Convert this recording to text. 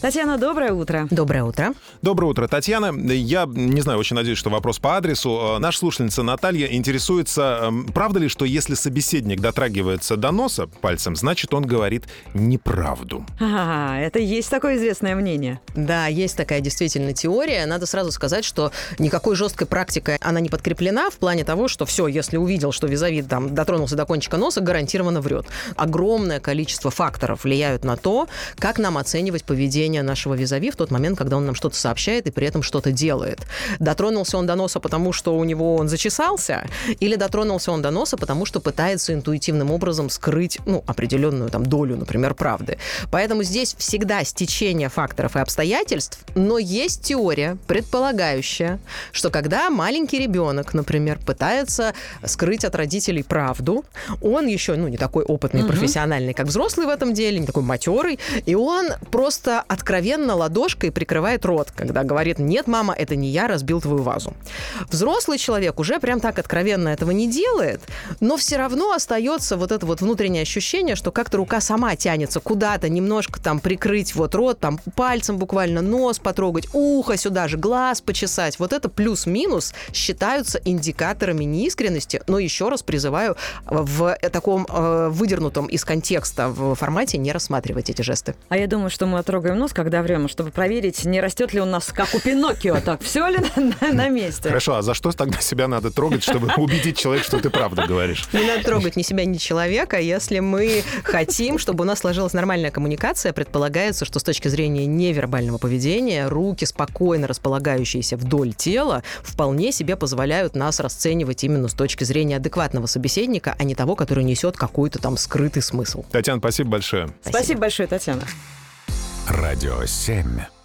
Татьяна, доброе утро. Доброе утро. Доброе утро, Татьяна. Я не знаю, очень надеюсь, что вопрос по адресу. Э, Наша слушательница Наталья интересуется, эм, правда ли, что если собеседник дотрагивается до носа пальцем, значит, он говорит неправду? А, это есть такое известное мнение. Да, есть такая действительно теория. Надо сразу сказать, что никакой жесткой практикой она не подкреплена в плане того, что все, если увидел, что визави там дотронулся до кончика носа, гарантированно врет. Огромное количество факторов влияют на то, как нам оценивать поведение нашего визави в тот момент, когда он нам что-то сообщает и при этом что-то делает. Дотронулся он до носа, потому что у него он зачесался, или дотронулся он до носа, потому что пытается интуитивным образом скрыть ну, определенную там долю, например, правды. Поэтому здесь всегда стечение факторов и обстоятельств, но есть теория, предполагающая, что когда маленький ребенок, например, пытается скрыть от родителей правду, он еще, ну, не такой опытный, профессиональный, как взрослый в этом деле, не такой матерый, и он просто откровенно ладошкой прикрывает рот, когда говорит, нет, мама, это не я разбил твою вазу. Взрослый человек уже прям так откровенно этого не делает, но все равно остается вот это вот внутреннее ощущение, что как-то рука сама тянется куда-то, немножко там прикрыть вот рот, там пальцем буквально нос потрогать, ухо сюда же, глаз почесать. Вот это плюс-минус считаются индикаторами неискренности, но еще раз призываю в таком э, выдернутом из контекста в формате не рассматривать эти жесты. А я думаю, что мы трогаем нос, когда врем, чтобы проверить, не растет ли у нас, как у Пиноккио, так, все ли на, на месте. Хорошо, а за что тогда себя надо трогать, чтобы убедить человека, что ты правду говоришь? Не надо трогать ни себя, ни человека. Если мы хотим, чтобы у нас сложилась нормальная коммуникация, предполагается, что с точки зрения невербального поведения руки, спокойно располагающиеся вдоль тела, вполне себе позволяют нас расценивать именно с точки зрения адекватного собеседника, а не того, который несет какой-то там скрытый смысл. Татьяна, спасибо большое. Спасибо большое, Татьяна. Радио 7.